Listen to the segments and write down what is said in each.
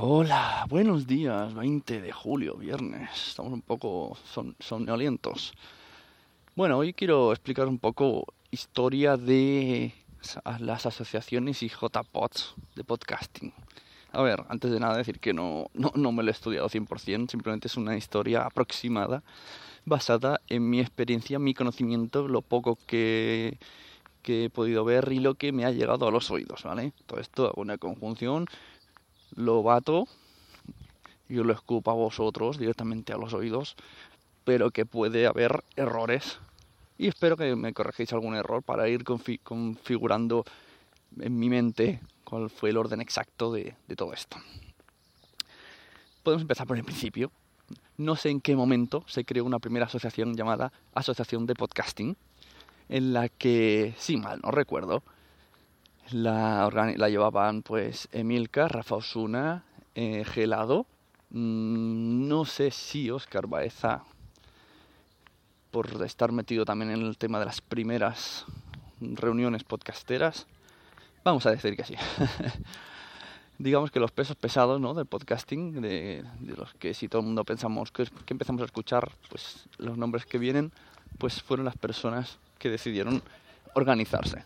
Hola, buenos días, 20 de julio, viernes. Estamos un poco son, somnolientos. Bueno, hoy quiero explicar un poco historia de las asociaciones y JPOds de podcasting. A ver, antes de nada decir que no, no, no me lo he estudiado 100%, simplemente es una historia aproximada basada en mi experiencia, mi conocimiento, lo poco que, que he podido ver y lo que me ha llegado a los oídos, ¿vale? Todo esto una conjunción lo bato y lo escupo a vosotros directamente a los oídos, pero que puede haber errores. Y espero que me corregéis algún error para ir confi- configurando en mi mente cuál fue el orden exacto de, de todo esto. Podemos empezar por el principio. No sé en qué momento se creó una primera asociación llamada Asociación de Podcasting, en la que, si mal no recuerdo, la, la llevaban pues Emilka, Rafa Osuna, eh, Gelado, mm, no sé si Oscar Baeza, por estar metido también en el tema de las primeras reuniones podcasteras, vamos a decir que sí. Digamos que los pesos pesados ¿no? del podcasting, de, de los que si todo el mundo pensamos que, que empezamos a escuchar, pues los nombres que vienen, pues fueron las personas que decidieron organizarse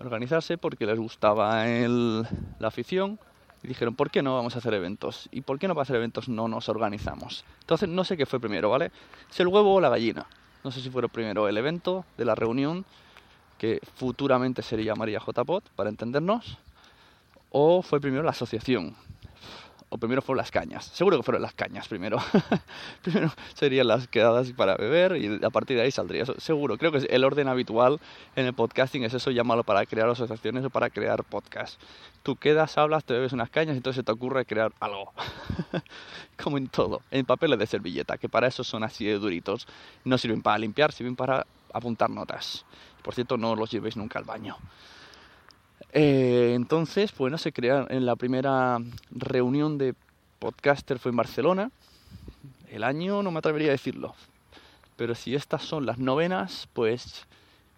organizarse porque les gustaba el- la afición y dijeron, ¿por qué no vamos a hacer eventos? ¿Y por qué no para hacer eventos no nos organizamos? Entonces no sé qué fue primero, ¿vale? Si el huevo o la gallina. No sé si fue primero el evento de la reunión, que futuramente se llamaría JPOT, para entendernos, o fue primero la asociación. O primero fueron las cañas. Seguro que fueron las cañas primero. primero serían las quedadas para beber y a partir de ahí saldría eso. Seguro, creo que el orden habitual en el podcasting es eso, llámalo para crear asociaciones o para crear podcasts. Tú quedas, hablas, te bebes unas cañas y entonces se te ocurre crear algo. Como en todo. En papeles de servilleta, que para eso son así de duritos. No sirven para limpiar, sirven para apuntar notas. Por cierto, no los llevéis nunca al baño. Eh, entonces, bueno, se crea en la primera reunión de podcaster fue en Barcelona. El año no me atrevería a decirlo. Pero si estas son las novenas, pues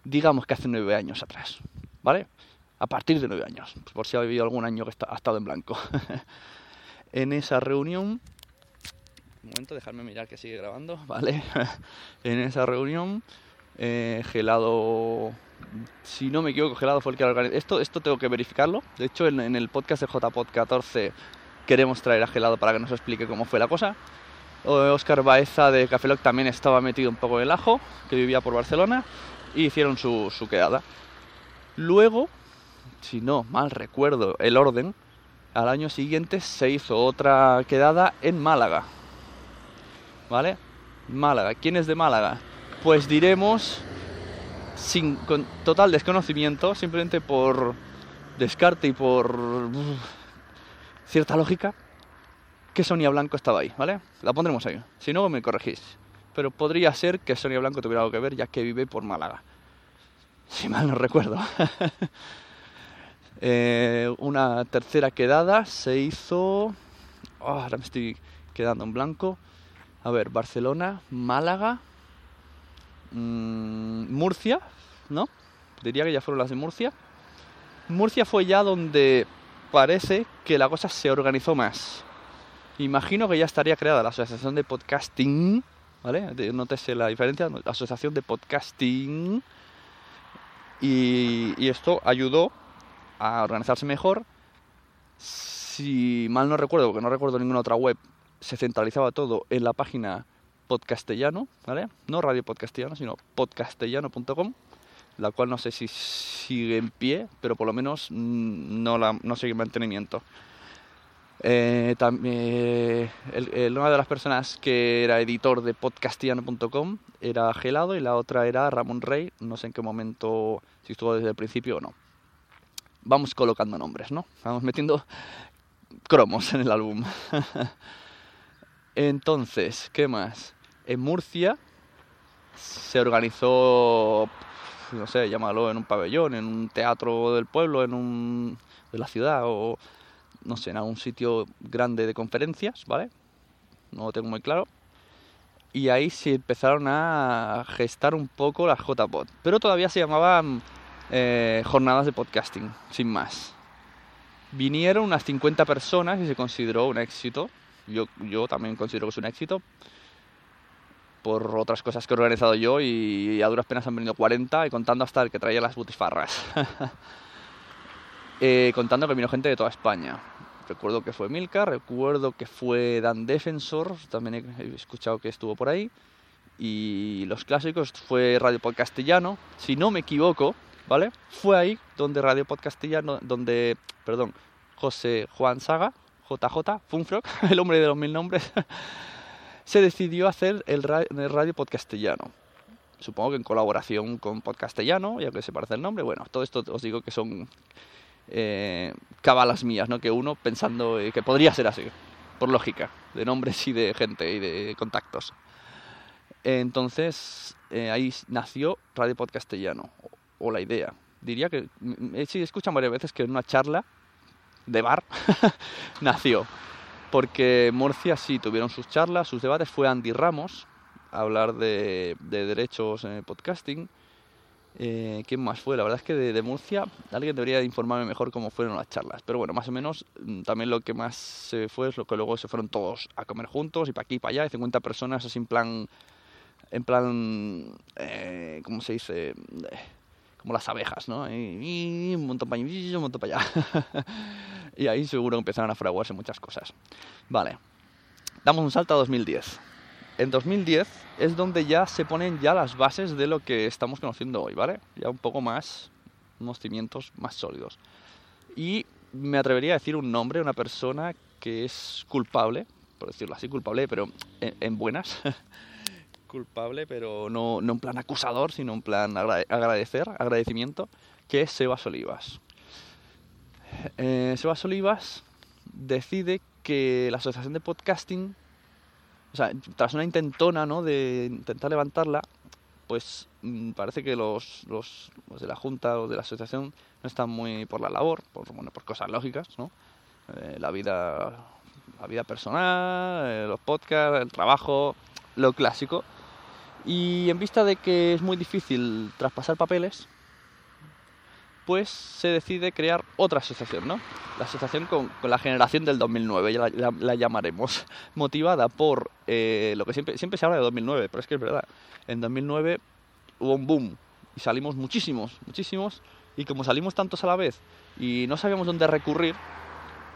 digamos que hace nueve años atrás. ¿Vale? A partir de nueve años. Por si ha habido algún año que ha estado en blanco. en esa reunión. Un momento, dejarme mirar que sigue grabando. Vale. en esa reunión. Eh, Gelado si no me equivoco, Gelado fue el que organizó. Esto, esto tengo que verificarlo. De hecho, en, el podcast de JPod 14 queremos traer a Gelado para que nos explique cómo fue la cosa. Oscar Baeza de Café Lock también estaba metido un poco en el ajo, que vivía por Barcelona, y hicieron su, su quedada. Luego, si no mal recuerdo el orden, al año siguiente se hizo otra quedada en Málaga. ¿Vale? Málaga. ¿Quién es de Málaga? Pues diremos sin con total desconocimiento, simplemente por descarte y por cierta lógica, que Sonia Blanco estaba ahí, ¿vale? La pondremos ahí. Si no, me corregís. Pero podría ser que Sonia Blanco tuviera algo que ver, ya que vive por Málaga. Si mal no recuerdo. Eh, una tercera quedada se hizo... oh, ahora me estoy quedando en blanco. A ver, Barcelona, Málaga, mm, Murcia, ¿no? Diría que ya fueron las de Murcia. Murcia fue ya donde parece que la cosa se organizó más. Imagino que ya estaría creada la Asociación de Podcasting, ¿vale? Nótese la diferencia, la Asociación de Podcasting. Y, y esto ayudó a organizarse mejor. Si mal no recuerdo, porque no recuerdo ninguna otra web, se centralizaba todo en la página podcastellano, ¿vale? No Radio Podcastellano, sino podcastellano.com, la cual no sé si sigue en pie, pero por lo menos mm, no, la, no sigue en mantenimiento. Eh, también, el- el- una de las personas que era editor de podcastiano.com era Gelado y la otra era Ramón Rey. No sé en qué momento, si estuvo desde el principio o no. Vamos colocando nombres, ¿no? Vamos metiendo cromos en el álbum. Entonces, ¿qué más? En Murcia se organizó, no sé, llámalo en un pabellón, en un teatro del pueblo, en un de la ciudad o no sé, en algún sitio grande de conferencias, ¿vale? No lo tengo muy claro. Y ahí se empezaron a gestar un poco las JPod. Pero todavía se llamaban eh, jornadas de podcasting, sin más. Vinieron unas 50 personas y se consideró un éxito. Yo, yo también considero que es un éxito. Por otras cosas que he organizado yo y a duras penas han venido 40 y contando hasta el que traía las butifarras. Eh, contando que vino gente de toda España. Recuerdo que fue Milka, recuerdo que fue Dan Defensor, también he escuchado que estuvo por ahí. Y los clásicos fue Radio Podcastellano, si no me equivoco, ¿vale? Fue ahí donde Radio Podcastellano, donde, perdón, José Juan Saga, JJ, Funfrock, el hombre de los mil nombres, se decidió hacer el, ra- Radio Podcastellano. Supongo que en colaboración con Podcastellano, ya que se parece el nombre. Bueno, todo esto os digo que son eh, cabalas mías, ¿no? Que uno pensando eh, que podría ser así, por lógica, de nombres y de gente y de contactos. Entonces, eh, ahí nació Radio Podcastellano, o, o la idea. Diría que, mm, eh, sí, he escuchado varias veces que en una charla de bar nació. Porque Murcia sí tuvieron sus charlas, sus debates. Fue Andy Ramos a hablar de, de derechos en el podcasting. Eh, ¿Quién más fue? La verdad es que de, de Murcia alguien debería informarme mejor cómo fueron las charlas. Pero bueno, más o menos mm, también lo que más se fue es lo que luego se fueron todos a comer juntos y para aquí y para allá. Y 50 personas así en plan... En plan... Eh, ¿Cómo se dice? Como las abejas, ¿no? Y, un montón para allá, y un montón para allá. y ahí seguro empezaron a fraguarse muchas cosas. Vale. Damos un salto a 2010 en 2010 es donde ya se ponen ya las bases de lo que estamos conociendo hoy, ¿vale? Ya un poco más, unos cimientos más sólidos. Y me atrevería a decir un nombre, una persona que es culpable, por decirlo así, culpable, pero en buenas. culpable, pero no, no en plan acusador, sino en plan agra- agradecer, agradecimiento, que es Sebas Olivas. Eh, Sebas Olivas decide que la Asociación de Podcasting o sea, tras una intentona, ¿no? De intentar levantarla, pues mm, parece que los, los, de la Junta o de la Asociación no están muy por la labor, por, bueno, por cosas lógicas, ¿no? Eh, la vida la vida personal, eh, los podcasts, el trabajo, lo clásico. Y en vista de que es muy difícil traspasar papeles, pues se decide crear otra asociación, ¿no? La asociación con, con la generación del 2009, ya la, la- la llamaremos, motivada por eh, lo que siempre, siempre se habla de 2009, pero es que es verdad. En 2009 hubo un boom y salimos muchísimos, muchísimos, y como salimos tantos a la vez y no sabíamos dónde recurrir,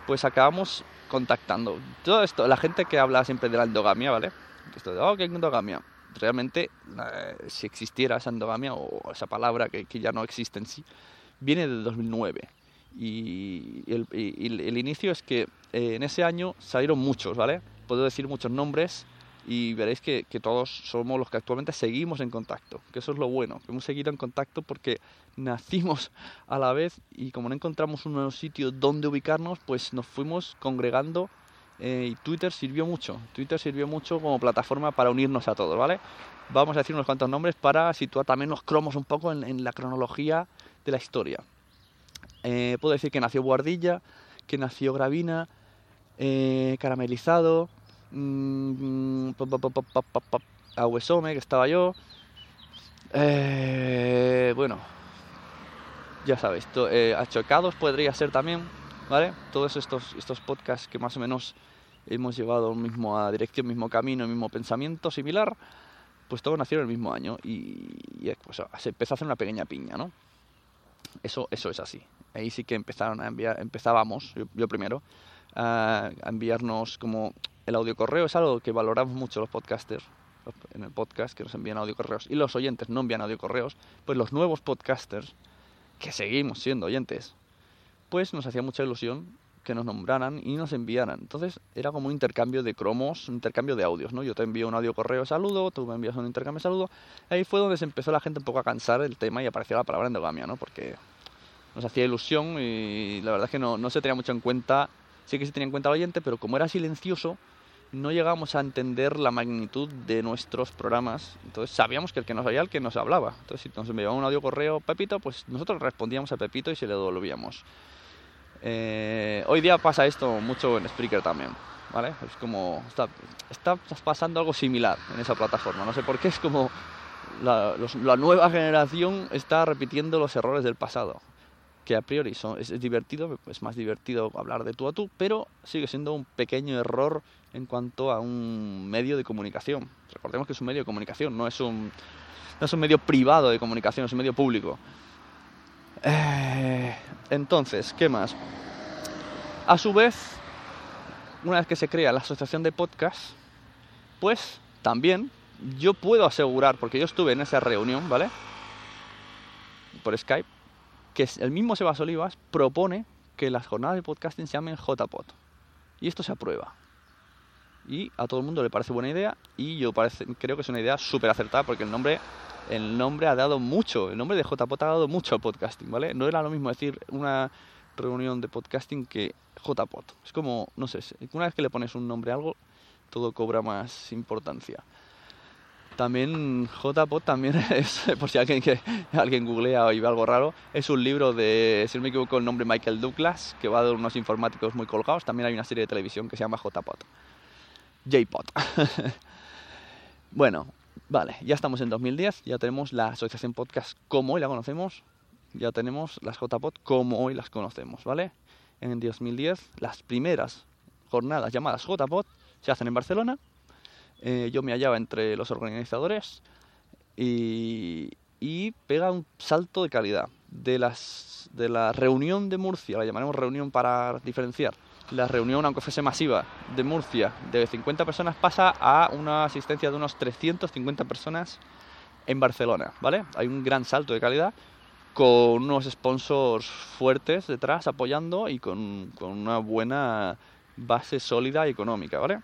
pues acabamos contactando. Todo esto, la gente que habla siempre de la endogamia, ¿vale? Esto de, oh, ¿qué endogamia? Realmente, eh, si existiera esa endogamia o esa palabra que, que ya no existe en sí, viene del 2009. Y el, y- y el inicio es que eh, en ese año salieron muchos, ¿vale? Puedo decir muchos nombres y veréis que, que todos somos los que actualmente seguimos en contacto, que eso es lo bueno, que hemos seguido en contacto porque nacimos a la vez y como no encontramos un nuevo sitio donde ubicarnos, pues nos fuimos congregando eh, y Twitter sirvió mucho, Twitter sirvió mucho como plataforma para unirnos a todos, ¿vale? Vamos a decir unos cuantos nombres para situar también los cromos un poco en, la cronología de la historia. Eh, puedo decir que nació Guardilla, que nació Gravina, eh, Caramelizado, mm, pa, Aguesome, que estaba yo. Eh, bueno, ya sabéis, to- Achocados podría ser también, ¿vale? Todos estos, estos podcasts que más o menos hemos llevado mismo a dirección, mismo camino, mismo pensamiento similar, pues todos nacieron el mismo año y, y, pues, se empezó a hacer una pequeña piña, ¿no? Eso, eso es así. Ahí sí que empezaron a enviar, empezábamos, yo, primero, a, enviarnos como el audio correo es algo que valoramos mucho los podcasters en el podcast que nos envían audio correos y los oyentes no envían audio correos, pues los nuevos podcasters que seguimos siendo oyentes, nos hacía mucha ilusión que nos nombraran y nos enviaran. Entonces era como un intercambio de cromos, un intercambio de audios, ¿no? Yo te envío un audio correo saludo, tú me envías un intercambio saludo. Ahí fue donde se empezó la gente un poco a cansar el tema y apareció la palabra endogamia, ¿no? Porque nos hacía ilusión y la verdad es que no, no se tenía mucho en cuenta, sí que se tenía en cuenta el oyente, pero como era silencioso, no llegamos a entender la magnitud de nuestros programas. Entonces sabíamos que el que nos oía, el que nos hablaba. Entonces si nos enviaba un audio correo Pepito, pues nosotros respondíamos a Pepito y se le devolvíamos. Eh, hoy día pasa esto mucho en Spreaker también. ¿Vale? Es como. Está, está pasando algo similar en esa plataforma. No sé por qué, es como. La, la nueva generación está repitiendo los errores del pasado que a priori son, es, divertido, es más divertido hablar de tú a tú, pero sigue siendo un pequeño error en cuanto a un medio de comunicación. Recordemos que es un medio de comunicación, no es un, no es un medio privado de comunicación, es un medio público. Eh, entonces, ¿qué más? A su vez, una vez que se crea la asociación de podcast, pues también yo puedo asegurar, porque yo estuve en esa reunión, ¿vale? Por Skype, que el mismo Sebas Olivas propone que las jornadas de podcasting se llamen JPod. Y esto se aprueba. Y a todo el mundo le parece buena idea y yo parece, creo que es una idea súper acertada porque el nombre, el nombre ha dado mucho, el nombre de JPod ha dado mucho al podcasting, ¿vale? No era lo mismo decir una reunión de podcasting que JPod. Es como, no sé, una vez que le pones un nombre a algo, todo cobra más importancia. También JPod también es, por si alguien, que, alguien googlea o ve algo raro, es un libro de, si no me equivoco, el nombre Michael Douglas, que va de unos informáticos muy colgados. También hay una serie de televisión que se llama JPod. JPod. bueno, vale, ya estamos en 2010, ya tenemos la asociación podcast como hoy la conocemos, ya tenemos las JPod como hoy las conocemos, ¿vale? En 2010, las primeras jornadas llamadas JPod se hacen en Barcelona eh, yo me hallaba entre los organizadores y, pega un salto de calidad. De, las, de la reunión de Murcia, la llamaremos reunión para diferenciar, la reunión, aunque fuese masiva, de Murcia de 50 personas pasa a una asistencia de unos 350 personas en Barcelona, ¿vale? Hay un gran salto de calidad con unos sponsors fuertes detrás apoyando y con, con una buena base sólida económica, ¿vale?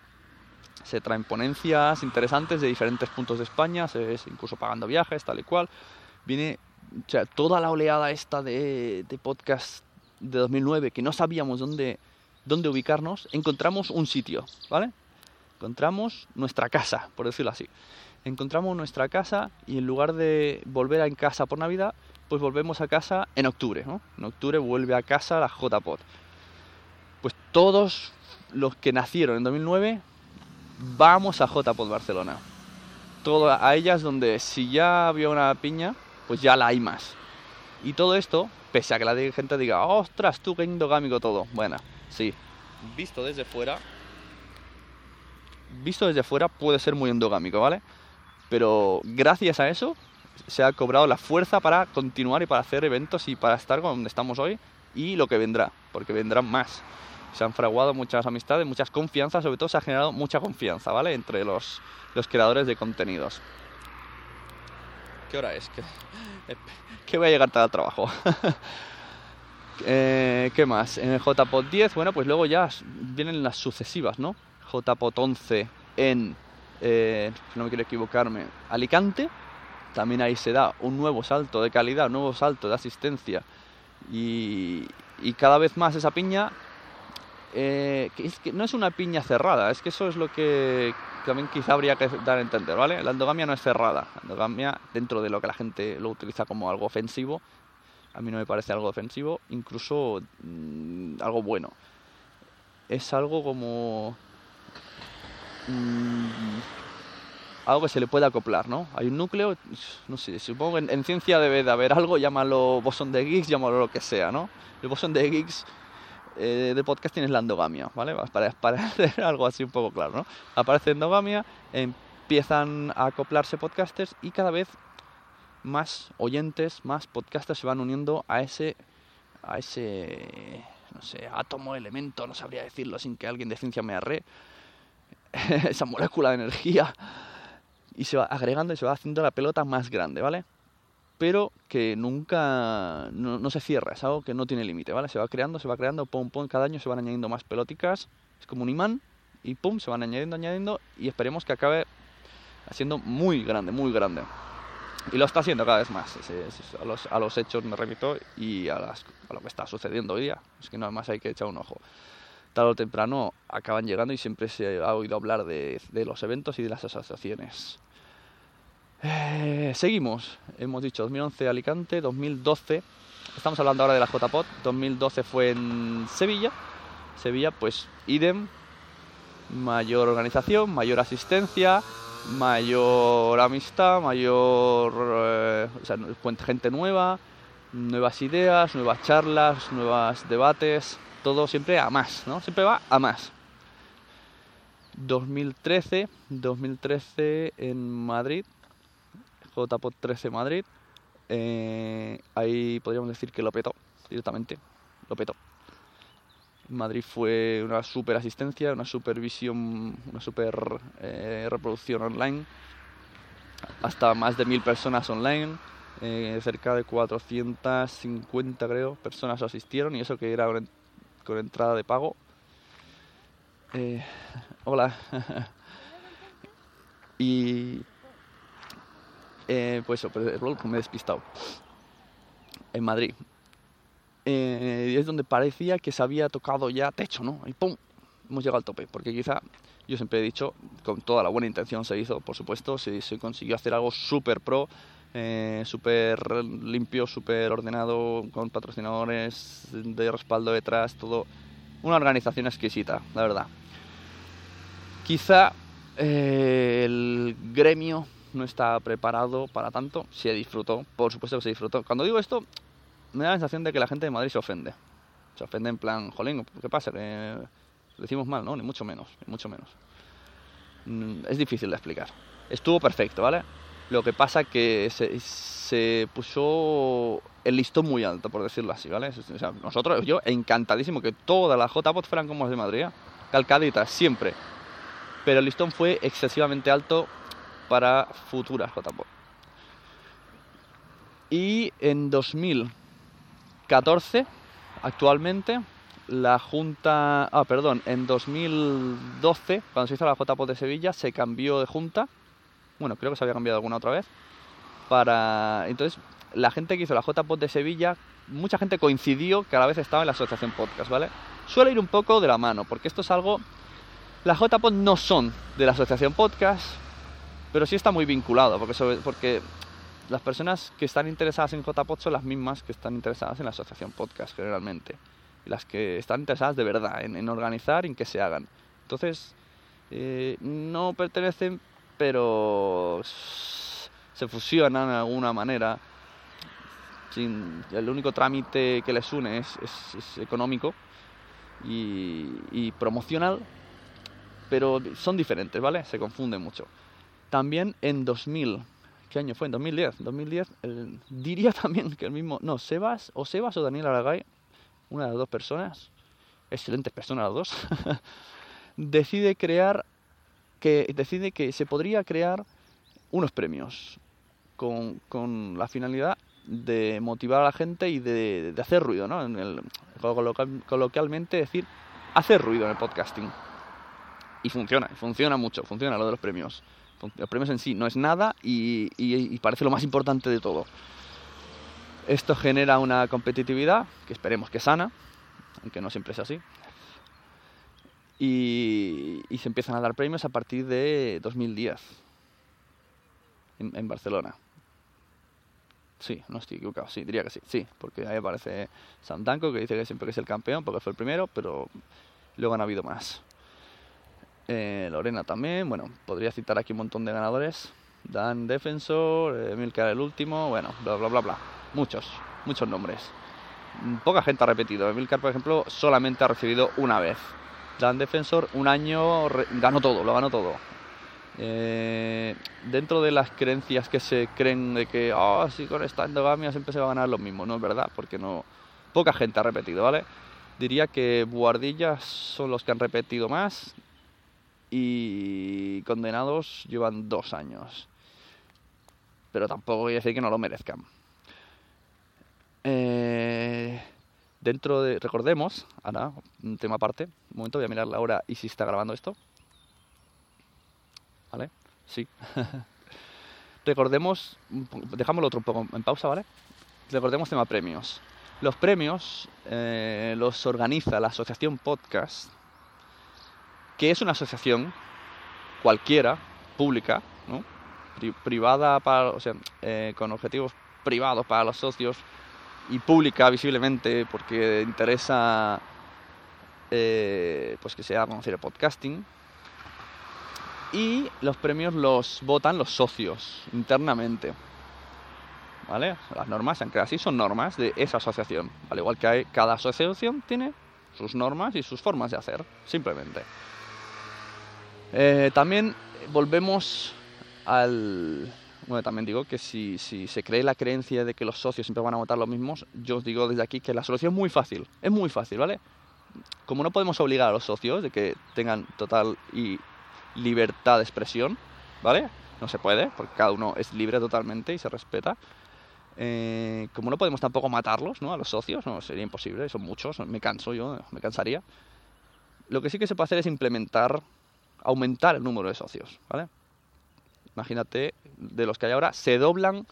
se traen ponencias interesantes de diferentes puntos de España, se es incluso pagando viajes, tal y cual. Viene toda la oleada esta de, de podcast de 2009 que no sabíamos dónde, dónde ubicarnos, encontramos un sitio, ¿vale? Encontramos nuestra casa, por decirlo así. Encontramos nuestra casa y en lugar de volver a en casa por Navidad, pues volvemos a casa en octubre, ¿no? En octubre vuelve a casa la JPod. Pues todos los que nacieron en 2009 vamos a JPod Barcelona. Todo a ellas donde si ya había una piña, pues ya la hay más. Y todo esto, pese a que la gente diga, ostras, tú qué endogámico todo. Bueno, sí, visto desde fuera, visto desde fuera puede ser muy endogámico, ¿vale? Pero gracias a eso se ha cobrado la fuerza para continuar y para hacer eventos y para estar donde estamos hoy y lo que vendrá, porque vendrán más se han fraguado muchas amistades, muchas confianzas, sobre todo se ha generado mucha confianza, ¿vale? Entre los, los creadores de contenidos. ¿Qué hora es? ¿Qué, voy a llegar tarde al trabajo? eh, ¿Qué más? En el JPOT 10, bueno, pues luego ya vienen las sucesivas, ¿no? JPOT 11 en, eh, no me quiero equivocarme, Alicante. También ahí se da un nuevo salto de calidad, un nuevo salto de asistencia. Y, y cada vez más esa piña eh, que, es que no es una piña cerrada, es que eso es lo que también quizá habría que dar a entender, ¿vale? La endogamia no es cerrada, la endogamia dentro de lo que la gente lo utiliza como algo ofensivo, a mí no me parece algo ofensivo, incluso mm, algo bueno. Es algo como... Mm, algo que se le puede acoplar, ¿no? Hay un núcleo, no sé, supongo que en, ciencia debe de haber algo, llámalo bosón de Higgs, llámalo lo que sea, ¿no? El bosón de Higgs eh, de podcast tienes la endogamia, ¿vale? Para, para hacer algo así un poco claro, ¿no? Aparece endogamia, empiezan a acoplarse podcasters y cada vez más oyentes, más podcasters se van uniendo a ese, a ese, no sé, átomo, elemento, no sabría decirlo sin que alguien de ciencia me arre, esa molécula de energía, y se va agregando y se va haciendo la pelota más grande, ¿vale? Pero que nunca, no, se cierra, es algo que no tiene límite, ¿vale? Se va creando, se va creando, pum, pum, cada año se van añadiendo más peloticas, es como un imán, y pum, se van añadiendo, añadiendo, y esperemos que acabe siendo muy grande, muy grande. Y lo está haciendo cada vez más. Es- es- a, los, a los hechos me repito y a, las- a lo que está sucediendo hoy día. Es que nada más hay que echar un ojo. Tarde o temprano acaban llegando y siempre se ha oído hablar de, de los eventos y de las asociaciones. Eh, seguimos. Hemos dicho 2011 Alicante, 2012. Estamos hablando ahora de la JPOT. 2012 fue en Sevilla. Sevilla, pues idem. Mayor organización, mayor asistencia, mayor amistad, mayor eh, o sea, gente nueva, nuevas ideas, nuevas charlas, nuevos debates, todo siempre a más, ¿no? Siempre va a más. 2013, 2013 en Madrid, JPOT 13 Madrid, eh, ahí podríamos decir que lo petó directamente, lo petó. Madrid fue una super asistencia, una supervisión, una super eh, reproducción online, hasta más de mil personas online, eh, cerca de 450 creo personas asistieron y eso que era con, entrada de pago. Eh, hola. y pues eso, pues, me he despistado. En Madrid, eh, es donde parecía que se había tocado ya techo, ¿no? Y ¡pum! Hemos llegado al tope, porque quizá, yo siempre he dicho, con toda la buena intención se hizo, por supuesto, se, consiguió hacer algo súper pro, eh, súper limpio, súper ordenado, con patrocinadores de respaldo detrás, todo. Una organización exquisita, la verdad. Quizá eh, el gremio no está preparado para tanto, se disfrutó, por supuesto que se disfrutó. Cuando digo esto, me da la sensación de que la gente de Madrid se ofende. Se ofende en plan, jolín, ¿qué pasa? Que lo decimos mal, ¿no? Ni mucho menos, ni mucho menos. Mm, Es difícil de explicar. Estuvo perfecto, ¿vale? Lo que pasa que se, se puso el listón muy alto, por decirlo así, ¿vale? O sea, nosotros, yo encantadísimo que todas las JPOT fueran como las de Madrid, ¿eh? calcaditas, siempre. Pero el listón fue excesivamente alto para futuras JPOT. Y en 2014, actualmente, la Junta... Ah, perdón, en 2012, cuando se hizo la JPOT de Sevilla, se cambió de Junta. Bueno, creo que se había cambiado alguna otra vez. Para... Entonces, la gente que hizo la JPOT de Sevilla, mucha gente coincidió que a la vez estaba en la Asociación Podcast, ¿vale? Suele ir un poco de la mano, porque esto es algo... Las JPOT no son de la Asociación Podcast, pero sí está muy vinculado, porque, porque las personas que están interesadas en JPod son las mismas que están interesadas en la asociación podcast generalmente. Las que están interesadas de verdad en, organizar y en que se hagan. Entonces, eh, no pertenecen, pero se fusionan de alguna manera. Sin, el único trámite que les une es económico y, y promocional, pero son diferentes, ¿vale? Se confunden mucho. También en 2000, ¿qué año fue? En 2010. 2010 el- diría también que el mismo, no, Sebas, o Sebas o Daniel Aragay, una de las dos personas, excelentes personas las dos, decide crear, que decide que se podría crear unos premios con, con la finalidad de motivar a la gente y de, de hacer ruido, ¿no? En el, coloquialmente decir, hacer ruido en el podcasting. Y funciona, funciona mucho, funciona lo de los premios. Los premios en sí no es nada y, y- y parece lo más importante de todo. Esto genera una competitividad que esperemos que sana, aunque no siempre es así. Y, y se empiezan a dar premios a partir de 2010 en, en Barcelona. Sí, no estoy equivocado, sí, diría que sí, sí, porque ahí aparece Santanco que dice que siempre que es el campeón porque fue el primero, pero luego han habido más. Eh, Lorena también, bueno, podría citar aquí un montón de ganadores. Dan Defensor, eh, Milcar el último, bueno, bla bla bla bla. Muchos, muchos nombres. Mm, Poca gente ha repetido. Milcar, por ejemplo, solamente ha recibido una vez. Dan Defensor un año ganó todo, lo ganó todo. Eh, dentro de las creencias que se creen de que, oh, si con esta endogamia siempre se va a ganar lo mismo, no es verdad, porque no, poca gente ha repetido, ¿vale? Diría que buhardillas son los que han repetido más y condenados llevan dos años. Pero tampoco a decir que no lo merezcan. Eh, dentro de, recordemos, ahora, un tema aparte, un momento, voy a mirar la hora y si está grabando esto. ¿Vale? Sí. recordemos, dejámoslo otro un poco en pausa, ¿vale? Recordemos tema premios. Los premios eh, los organiza la Asociación Podcast, que es una asociación cualquiera, pública, ¿no? privada para, o sea, eh, con objetivos privados para los socios y pública visiblemente porque interesa eh, pues que se haga conocer el podcasting y los premios los votan los socios internamente ¿vale? las normas se han creado así son normas de esa asociación al igual que hay, cada asociación tiene sus normas y sus formas de hacer simplemente eh, también volvemos al bueno, también digo que si, si, se cree la creencia de que los socios siempre van a votar los mismos, yo os digo desde aquí que la solución es muy fácil, es muy fácil, ¿vale? Como no podemos obligar a los socios de que tengan total y libertad de expresión, ¿vale? No se puede, porque cada uno es libre totalmente y se respeta. Eh, como no podemos tampoco matarlos, ¿no? A los socios, no, sería imposible, son muchos, me canso yo, me cansaría. Lo que sí que se puede hacer es implementar, aumentar el número de socios, ¿vale? imagínate, de los que hay ahora, se doblan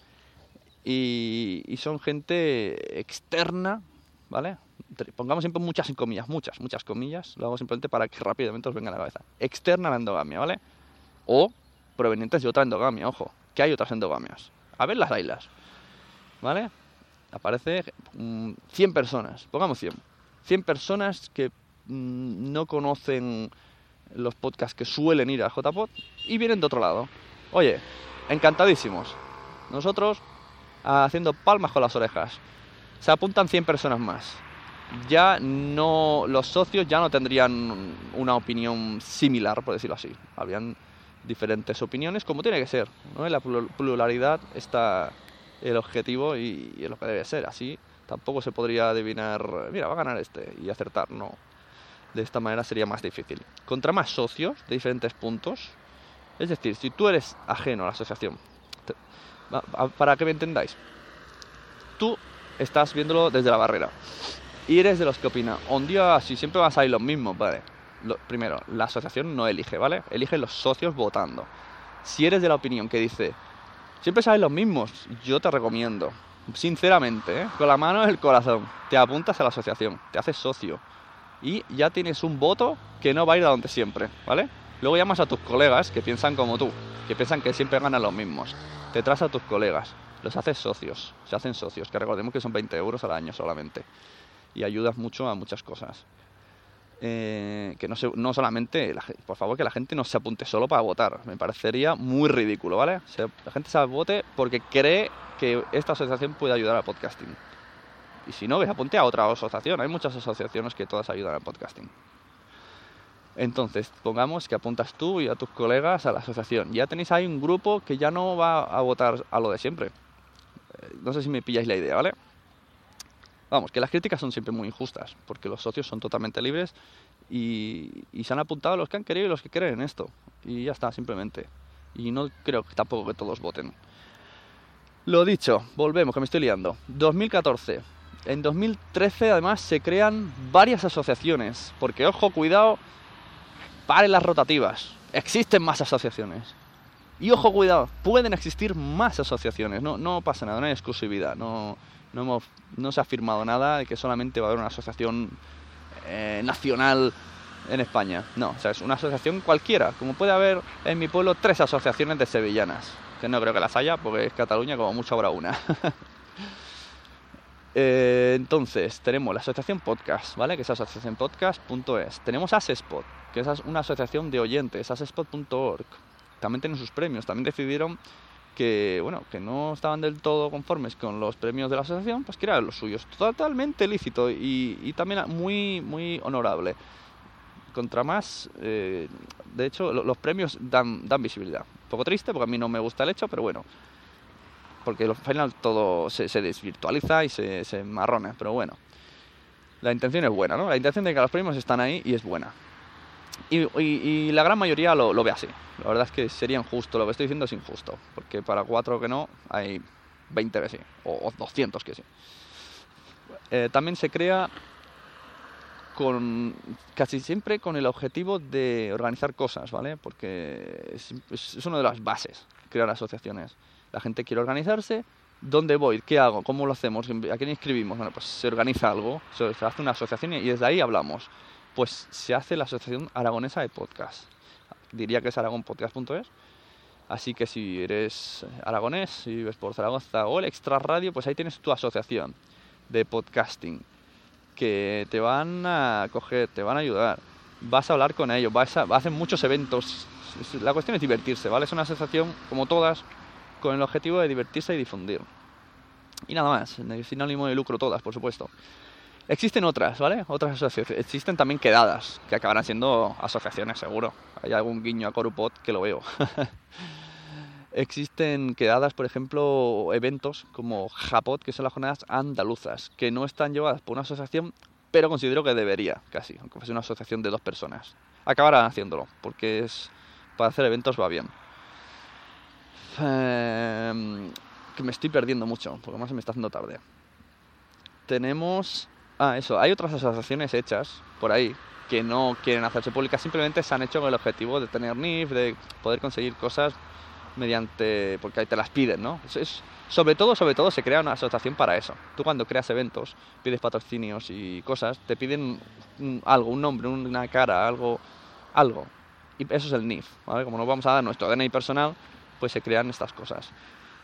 y, son gente externa, ¿vale? Pongamos siempre muchas comillas, muchas, muchas comillas, lo hago simplemente para que rápidamente os venga a la cabeza. Externa la endogamia, ¿vale? O provenientes de otra endogamia, ojo, que hay otras endogamias. A ver las islas, ¿vale? Aparece 100 mm, personas, pongamos 100. 100 personas que mm, no conocen los podcasts que suelen ir a JPod y vienen de otro lado. Oye, encantadísimos. Nosotros haciendo palmas con las orejas. Se apuntan 100 personas más. Ya no los socios ya no tendrían una opinión similar, por decirlo así. Habrían diferentes opiniones como tiene que ser. ¿no? En la pluralidad está el objetivo y, es lo que debe ser. Así tampoco se podría adivinar, mira, va a ganar este y acertar. No. De esta manera sería más difícil. Contra más socios de diferentes puntos, es decir, si tú eres ajeno a la asociación, para que me entendáis, tú estás viéndolo desde la barrera y eres de los que opina, un día si siempre vas a ir los mismos, vale. primero, la asociación no elige, ¿vale? Eligen los socios votando. Si eres de la opinión que dice, siempre sabes los mismos, yo te recomiendo, sinceramente, ¿eh? con la mano en el corazón, te apuntas a la asociación, te haces socio y ya tienes un voto que no va a ir a donde siempre, ¿vale? Luego llamas a tus colegas que piensan como tú, que piensan que siempre ganan los mismos. Te traes a tus colegas, los haces socios, se hacen socios, que recordemos que son 20 euros al año solamente. Y ayudas mucho a muchas cosas. Eh, que no, no solamente, por favor, que la gente no se apunte solo para votar. Me parecería muy ridículo, ¿vale? la gente se vote porque cree que esta asociación puede ayudar al podcasting. Y si no, que apunte a otra asociación. Hay muchas asociaciones que todas ayudan al podcasting. Entonces, pongamos que apuntas tú y a tus colegas a la asociación. Ya tenéis ahí un grupo que ya no va a votar a lo de siempre. Eh, no sé si me pilláis la idea, ¿vale? Vamos, que las críticas son siempre muy injustas, porque los socios son totalmente libres y, se han apuntado los que han querido y los que creen en esto. Y ya está, simplemente. Y no creo que tampoco que todos voten. Lo dicho, volvemos, que me estoy liando. 2014. En 2013 además se crean varias asociaciones, porque ojo, cuidado, paren las rotativas. Existen más asociaciones. Y ojo, cuidado, pueden existir más asociaciones. No, no pasa nada, no hay exclusividad. No, no, no se ha firmado nada de que solamente va a haber una asociación eh, nacional en España. No, o sea, es una asociación cualquiera. Como puede haber en mi pueblo tres asociaciones de sevillanas. Que no creo que las haya, porque es Cataluña, como mucho habrá una. Eh, entonces, tenemos la asociación podcast, ¿vale? Que es asociacionpodcast.es. Tenemos Asespot, que es una asociación de oyentes, asespot.org. También tienen sus premios. También decidieron que, bueno, que no estaban del todo conformes con los premios de la asociación, pues que eran los suyos. Totalmente lícito y, también muy, muy honorable. contra más, eh, de hecho, lo- los premios dan, dan visibilidad. Un poco triste porque a mí no me gusta el hecho, pero bueno. Porque al final todo se, desvirtualiza y se, se marrona, pero bueno. La intención es buena, ¿no? La intención de que los premios están ahí y es buena. Y, la gran mayoría lo, ve así. La verdad es que sería injusto, lo que estoy diciendo es injusto. Porque para cuatro que no, hay 20 que sí, o, o 200 que sí. Eh, también se crea con casi siempre con el objetivo de organizar cosas, ¿vale? Porque es, es una de las bases, crear asociaciones. La gente quiere organizarse. ¿Dónde voy? ¿Qué hago? ¿Cómo lo hacemos? ¿A quién inscribimos? Bueno, pues se organiza algo, se hace una asociación y desde ahí hablamos. Pues se hace la Asociación Aragonesa de Podcast. Diría que es aragonpodcast.es. Así que si eres aragonés, si vives por Zaragoza o el Extra Radio, pues ahí tienes tu asociación de podcasting que te van a coger, te van a ayudar. Vas a hablar con ellos, vas a, hacen muchos eventos. La cuestión es divertirse, ¿vale? Es una asociación, como todas, con el objetivo de divertirse y difundir. Y nada más, sin ánimo de lucro todas, por supuesto. Existen otras, ¿vale? Otras asociaciones. Existen también quedadas, que acabarán siendo asociaciones, seguro. Hay algún guiño a Corupot que lo veo. Existen quedadas, por ejemplo, eventos como Japot, que son las jornadas andaluzas, que no están llevadas por una asociación, pero considero que debería, casi, aunque fuese una asociación de dos personas. Acabarán haciéndolo, porque es para hacer eventos va bien. Em, que me estoy perdiendo mucho, porque además se me está haciendo tarde. Tenemos... Ah, eso, hay otras asociaciones hechas por ahí que no quieren hacerse públicas, simplemente se han hecho con el objetivo de tener NIF, de poder conseguir cosas mediante porque ahí te las piden, ¿no? Es, es- sobre todo, sobre todo se crea una asociación para eso. Tú cuando creas eventos, pides patrocinios y cosas, te piden un- algo, un nombre, una cara, algo, algo. Y eso es el NIF, ¿vale? Como nos vamos a dar nuestro DNI personal, pues se crean estas cosas.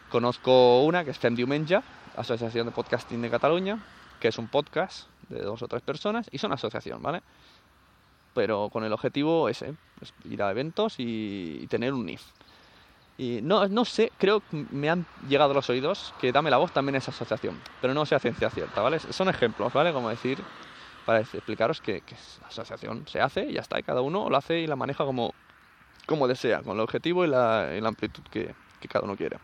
Conozco una que es Fem Diumenge, Asociación de Podcasting de Cataluña, que es un podcast de dos o tres personas y son asociación, ¿vale? Pero con el objetivo ese, es ir a eventos y, y tener un NIF. Y no, no sé, creo que me han llegado a los oídos que Dame la Voz también es asociación, pero no sé a ciencia cierta, ¿vale? Son ejemplos, ¿vale? Como decir, para explicaros que, que la asociación se hace y ya está, y cada uno lo hace y la maneja como, como desea, con el objetivo y la, y amplitud que, que cada uno quiere.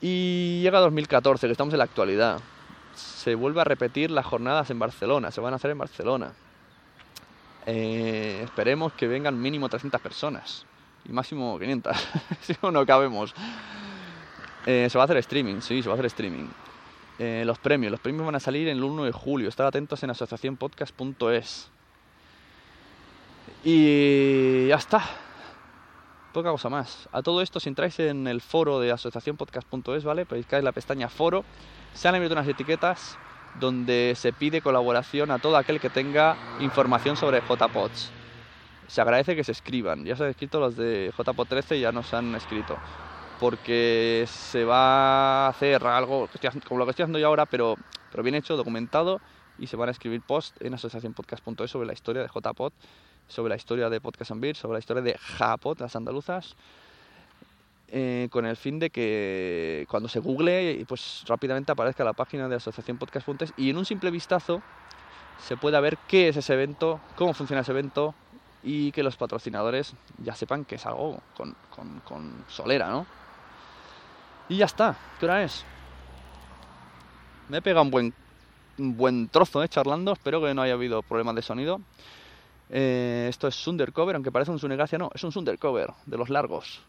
Y llega 2014, que estamos en la actualidad. Se vuelve a repetir las jornadas en Barcelona, se van a hacer en Barcelona. Eh, esperemos que vengan mínimo 300 personas y máximo 500, si no, no cabemos. Eh, se va a hacer streaming, sí, se va a hacer streaming. Eh, los premios, los premios van a salir el 1 de julio, estar atentos en asociacionpodcast.es. Y ya está. Poca cosa más. A todo esto, si entráis en el foro de asociacionpodcast.es, ¿vale? Buscáis la pestaña foro, se han abierto unas etiquetas donde se pide colaboración a todo aquel que tenga información sobre JPods. Se agradece que se escriban. Ya se han escrito los de JPod 13 y ya nos han escrito. Porque se va a hacer algo como lo que estoy haciendo yo ahora, pero, pero bien hecho, documentado, y se van a escribir posts en asociacionpodcast.es sobre la historia de JPod, sobre la historia de Podcast and Beer, sobre la historia de Japod, las andaluzas, eh, con el fin de que cuando se google, pues rápidamente aparezca la página de asociacionpodcast.es y en un simple vistazo se pueda ver qué es ese evento, cómo funciona ese evento y que los patrocinadores ya sepan que es algo con, con- con solera, ¿no? Y ya está. ¿Qué hora es? Me he pegado un buen, un buen trozo, ¿eh? Charlando. Espero que no haya habido problemas de sonido. Eh, esto es Undercover, aunque parece un Sunegracia, no, es un Undercover de los largos.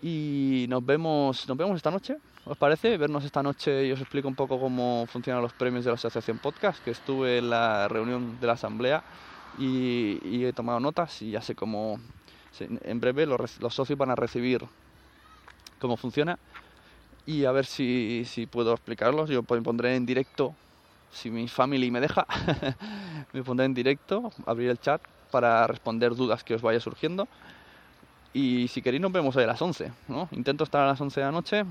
Y nos vemos, nos vemos esta noche, ¿os parece? Vernos esta noche y os explico un poco cómo funcionan los premios de la Asociación Podcast, que estuve en la reunión de la asamblea y, he tomado notas y ya sé cómo, en breve los, los socios van a recibir cómo funciona y a ver si, si puedo explicarlos. Yo pon- pondré en directo, si mi family me deja, me pondré en directo, abrir el chat para responder dudas que os vaya surgiendo. Y si queréis nos vemos a las 11, ¿no? Intento estar a las 11 de la noche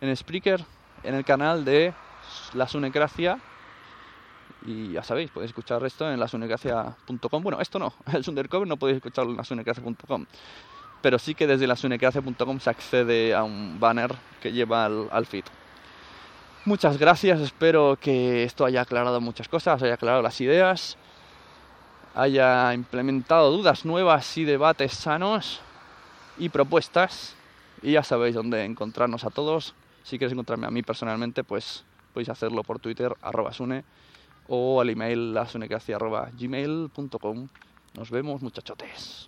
en Spreaker, en el canal de La Sunecracia. Y ya sabéis, podéis escuchar esto en lasunecracia.com. Bueno, esto no, el Undercover no podéis escucharlo en lasunecracia.com. Pero sí que desde lasunecracia.com se accede a un banner que lleva al, al feed. Muchas gracias, espero que esto haya aclarado muchas cosas, haya aclarado las ideas. haya implementado dudas nuevas y debates sanos y propuestas. Y ya sabéis dónde encontrarnos a todos. Si quieres encontrarme a mí personalmente, pues podéis hacerlo por Twitter, arroba sune, o al email lasunecracia arroba gmail.com. Nos vemos, muchachotes.